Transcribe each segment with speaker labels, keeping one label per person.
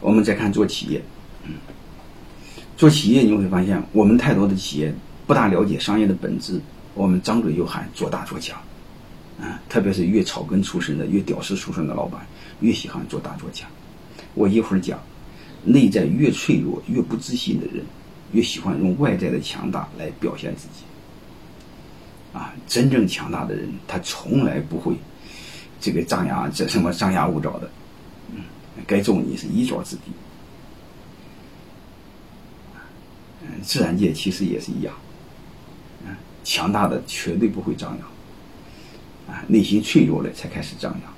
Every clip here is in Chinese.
Speaker 1: 我们再看做企业，嗯，做企业你会发现，我们太多的企业不大了解商业的本质，我们张嘴就喊做大做强，啊，特别是越草根出身的、越屌丝出身的老板，越喜欢做大做强。我一会儿讲，内在越脆弱、越不自信的人，越喜欢用外在的强大来表现自己。啊，真正强大的人，他从来不会这个张牙这什么张牙舞爪的，该揍你是一爪之地。自然界其实也是一样，嗯，强大的绝对不会张扬，啊，内心脆弱了才开始张扬。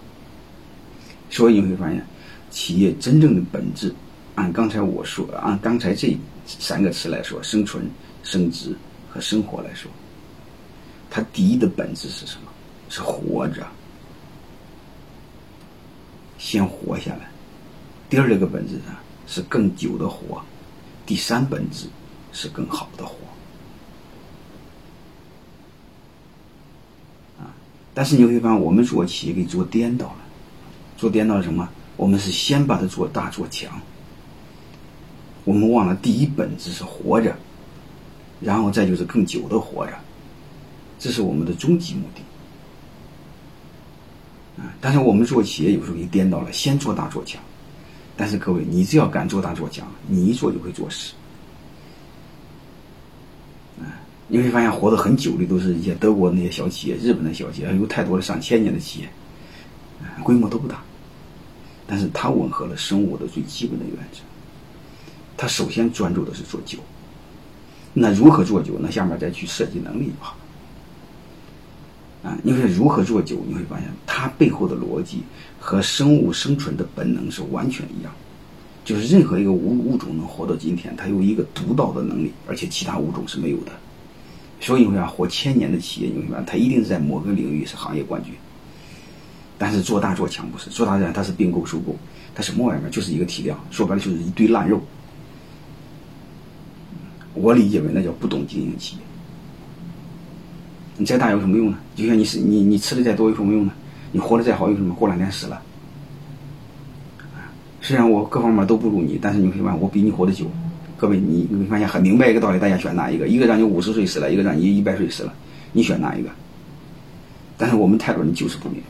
Speaker 1: 所以你会发现，企业真正的本质，按刚才我说，按刚才这三个词来说，生存、升值和生活来说。它第一的本质是什么？是活着，先活下来。第二个本质呢，是更久的活。第三本质是更好的活。啊！但是你会发现，我们做企业给做颠倒了。做颠倒什么？我们是先把它做大做强。我们忘了第一本质是活着，然后再就是更久的活着。这是我们的终极目的，啊！但是我们做企业有时候给颠倒了，先做大做强。但是各位，你只要敢做大做强，你一做就会做事。啊！你会发现活得很久的都是一些德国那些小企业、日本的小企业，有太多的上千年的企业，规模都不大，但是它吻合了生物的最基本的原则。它首先专注的是做酒，那如何做酒？那下面再去设计能力就好。啊，你会如何做久？你会发现它背后的逻辑和生物生存的本能是完全一样，就是任何一个物物种能活到今天，它有一个独到的能力，而且其他物种是没有的。所以你会发现，活千年的企业，你会发现它一定是在某个领域是行业冠军。但是做大做强不是，做大做强它是并购收购，它什么玩意儿？就是一个体量，说白了就是一堆烂肉。我理解为那叫不懂经营企业。你再大有什么用呢？就像你是你你吃的再多有什么用呢？你活得再好有什么？过两天死了。虽然我各方面都不如你，但是你会发现我比你活得久。各位，你你会发现很明白一个道理，大家选哪一个？一个让你五十岁死了，一个让你一百岁死了，你选哪一个？但是我们太多人就是不明白。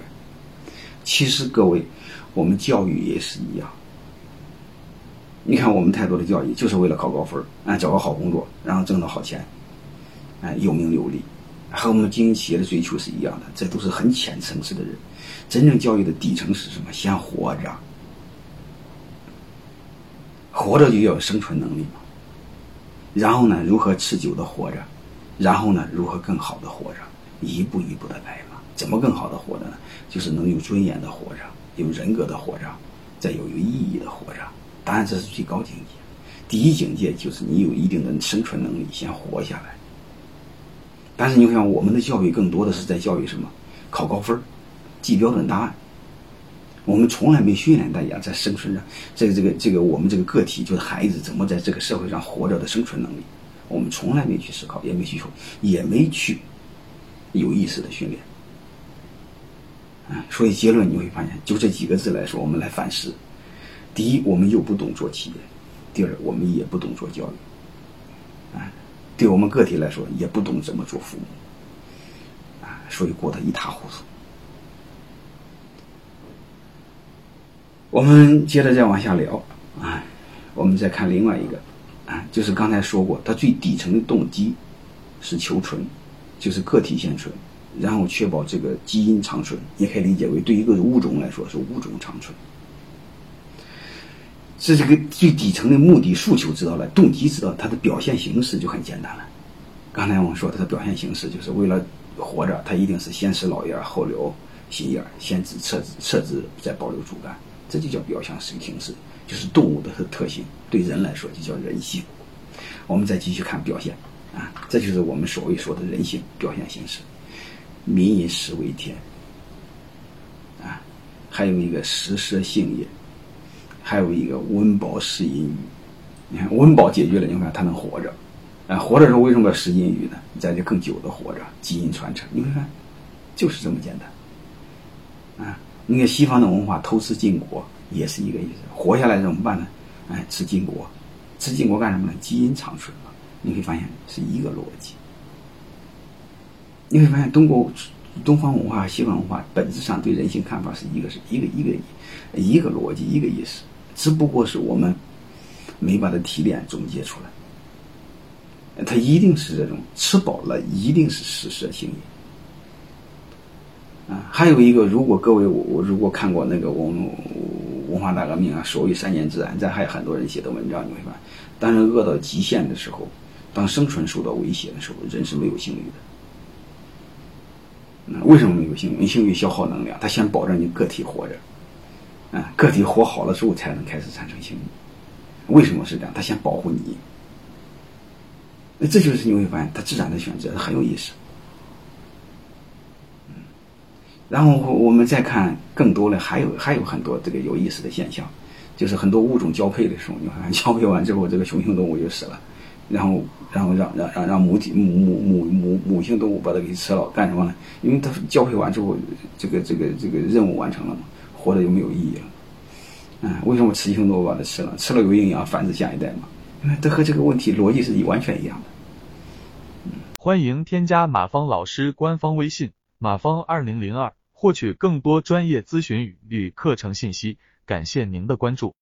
Speaker 1: 其实各位，我们教育也是一样。你看我们太多的教育就是为了考高分，啊，找个好工作，然后挣到好钱，哎，有名有利。和我们经营企业的追求是一样的，这都是很浅层次的人。真正教育的底层是什么？先活着，活着就要有生存能力嘛。然后呢，如何持久的活着？然后呢，如何更好的活着？一步一步的来嘛。怎么更好的活着呢？就是能有尊严的活着，有人格的活着，再有有意义的活着。当然，这是最高境界。第一境界就是你有一定的生存能力，先活下来。但是你看，我们的教育更多的是在教育什么？考高分记标准答案。我们从来没训练大家在生存上，这个这个这个我们这个个体就是孩子怎么在这个社会上活着的生存能力，我们从来没去思考，也没去说，也没去有意识的训练。啊，所以结论你会发现，就这几个字来说，我们来反思：第一，我们又不懂做企业；第二，我们也不懂做教育。啊。对我们个体来说，也不懂怎么做父母，啊，所以过得一塌糊涂。我们接着再往下聊，啊，我们再看另外一个，啊，就是刚才说过，它最底层的动机是求存，就是个体先存，然后确保这个基因长存，也可以理解为对一个物种来说是物种长存。是这个最底层的目的诉求知道了，动机知道，它的表现形式就很简单了。刚才我们说它的表现形式就是为了活着，它一定是先吃老叶后留新叶先植撤枝撤枝再保留主干，这就叫表现形式，就是动物的特性。对人来说就叫人性。我们再继续看表现啊，这就是我们所谓说的人性表现形式。民以食为天啊，还有一个食色性也。还有一个温饱食阴语，你看温饱解决了，你看他能活着，啊，活着时候为什么要食阴语呢？在这更久的活着，基因传承，你看看，就是这么简单，啊，你看西方的文化偷吃禁果也是一个意思，活下来怎么办呢？哎，吃禁果，吃禁果干什么呢？基因长存嘛。你会发现是一个逻辑。你会发现中国东方文化、西方文化本质上对人性看法是一个，是一个一个一个逻辑，一个意思，只不过是我们没把它提炼总结出来。它一定是这种吃饱了，一定是食色性也。啊，还有一个，如果各位我我如果看过那个我们文化大革命啊，所谓三年自然，这还有很多人写的文章，你会发现，当人饿到极限的时候，当生存受到威胁的时候，人是没有性欲的。为什么没有性欲？性欲消耗能量，它先保证你个体活着，啊，个体活好了之后才能开始产生性欲。为什么是这样？它先保护你。那这就是你会发现，它自然的选择很有意思。然后我们再看更多的，还有还有很多这个有意思的现象，就是很多物种交配的时候，你看交配完之后，这个雄性动物就死了，然后然后让让让让母体母母母母母性动物把它给吃了，干什么呢？因为它交配完之后，这个这个这个任务完成了嘛，活着就没有意义了。嗯，为什么雌性动物把它吃了？吃了有营养，繁殖下一代嘛？因为这和这个问题逻辑是完全一样的。
Speaker 2: 欢迎添加马芳老师官方微信马芳二零零二。获取更多专业咨询与课程信息，感谢您的关注。